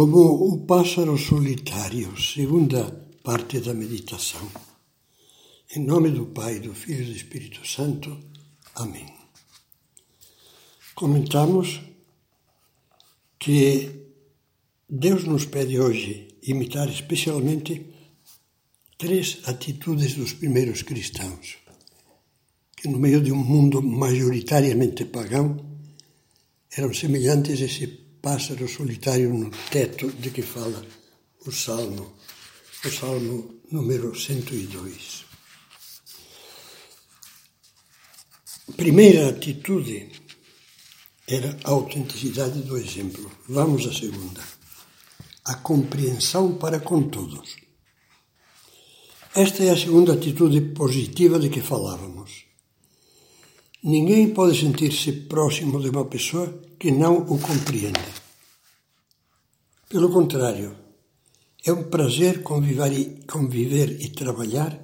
Como o pássaro solitário, segunda parte da meditação. Em nome do Pai, do Filho e do Espírito Santo. Amém. Comentamos que Deus nos pede hoje imitar especialmente três atitudes dos primeiros cristãos, que no meio de um mundo majoritariamente pagão eram semelhantes a esse pássaro solitário no teto de que fala o Salmo, o Salmo número 102. Primeira atitude era a autenticidade do exemplo. Vamos à segunda. A compreensão para com todos. Esta é a segunda atitude positiva de que falávamos. Ninguém pode sentir-se próximo de uma pessoa que não o compreenda. Pelo contrário, é um prazer conviver e, conviver e trabalhar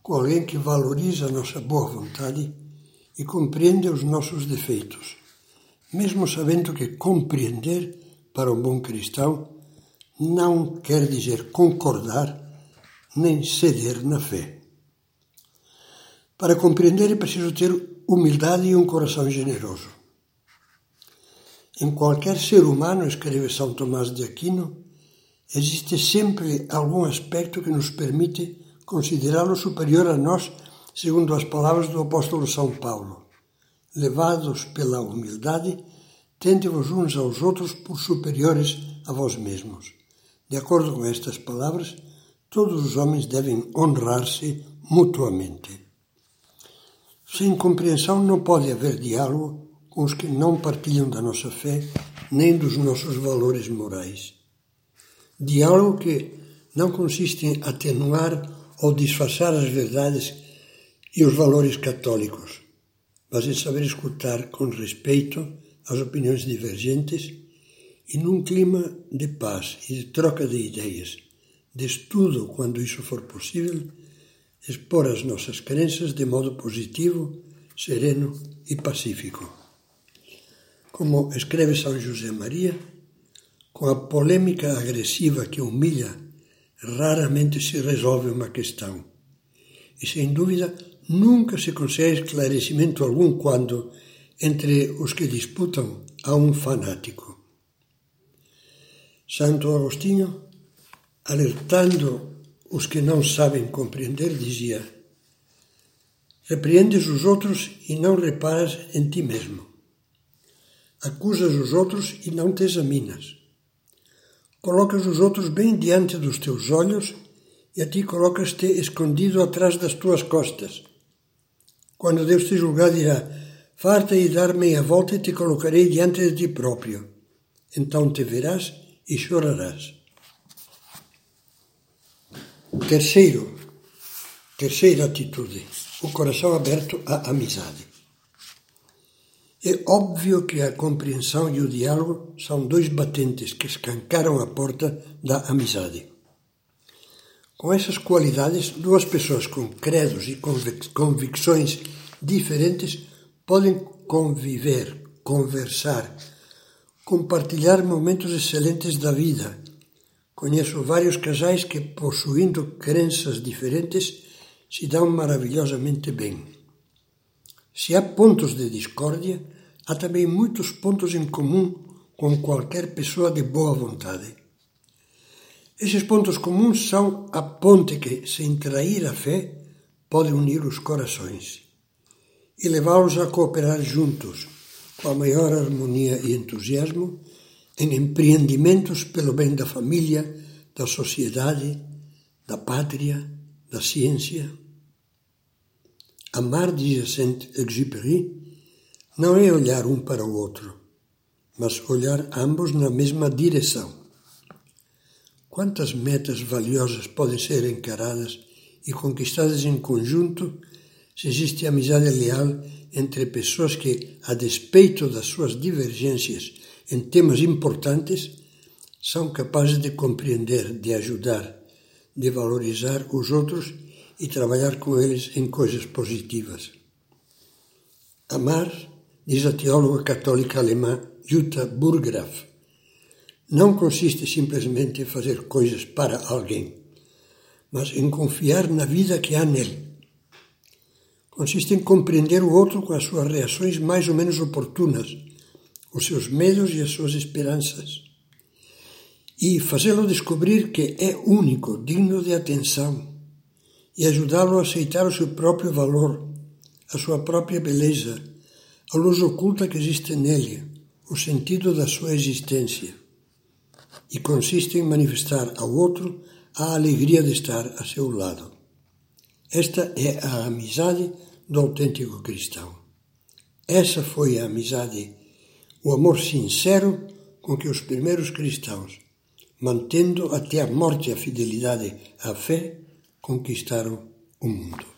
com alguém que valoriza a nossa boa vontade e compreende os nossos defeitos, mesmo sabendo que compreender para um bom cristão não quer dizer concordar nem ceder na fé. Para compreender é preciso ter humildade e um coração generoso. Em qualquer ser humano, escreve São Tomás de Aquino, existe sempre algum aspecto que nos permite considerá-lo superior a nós, segundo as palavras do apóstolo São Paulo. Levados pela humildade, tende-vos uns aos outros por superiores a vós mesmos. De acordo com estas palavras, todos os homens devem honrar-se mutuamente. Sem compreensão não pode haver diálogo com os que não partilham da nossa fé nem dos nossos valores morais. Diálogo que não consiste em atenuar ou disfarçar as verdades e os valores católicos, mas em saber escutar com respeito as opiniões divergentes e num clima de paz e de troca de ideias, de estudo quando isso for possível expor as nossas crenças de modo positivo, sereno e pacífico. Como escreve São José Maria, com a polêmica agressiva que humilha, raramente se resolve uma questão. E sem dúvida, nunca se consegue esclarecimento algum quando, entre os que disputam, há um fanático. Santo Agostinho, alertando os que não sabem compreender, dizia: Repreendes os outros e não reparas em ti mesmo. Acusas os outros e não te examinas. Colocas os outros bem diante dos teus olhos e a ti colocas-te escondido atrás das tuas costas. Quando Deus te julgar, dirá: Farta e dar meia volta e te colocarei diante de ti próprio. Então te verás e chorarás. Terceiro, terceira atitude, o coração aberto à amizade. É óbvio que a compreensão e o diálogo são dois batentes que escancaram a porta da amizade. Com essas qualidades, duas pessoas com credos e convicções diferentes podem conviver, conversar, compartilhar momentos excelentes da vida Conheço vários casais que, possuindo crenças diferentes, se dão maravilhosamente bem. Se há pontos de discórdia, há também muitos pontos em comum com qualquer pessoa de boa vontade. Esses pontos comuns são a ponte que, sem trair a fé, pode unir os corações e levá-los a cooperar juntos, com a maior harmonia e entusiasmo, em empreendimentos pelo bem da família, da sociedade, da pátria, da ciência. Amar, diz Saint-Exupéry, não é olhar um para o outro, mas olhar ambos na mesma direção. Quantas metas valiosas podem ser encaradas e conquistadas em conjunto se existe amizade leal entre pessoas que, a despeito das suas divergências em temas importantes, são capazes de compreender, de ajudar, de valorizar os outros e trabalhar com eles em coisas positivas. Amar, diz a teóloga católica alemã Jutta Burgraff, não consiste simplesmente em fazer coisas para alguém, mas em confiar na vida que há nele. Consiste em compreender o outro com as suas reações mais ou menos oportunas, os seus medos e as suas esperanças, e fazê-lo descobrir que é único, digno de atenção, e ajudá-lo a aceitar o seu próprio valor, a sua própria beleza, a luz oculta que existe nele, o sentido da sua existência e consiste em manifestar ao outro a alegria de estar a seu lado. Esta é a amizade do autêntico cristão. Essa foi a amizade, o amor sincero com que os primeiros cristãos, mantendo até a morte a fidelidade à fé, conquistaram o mundo.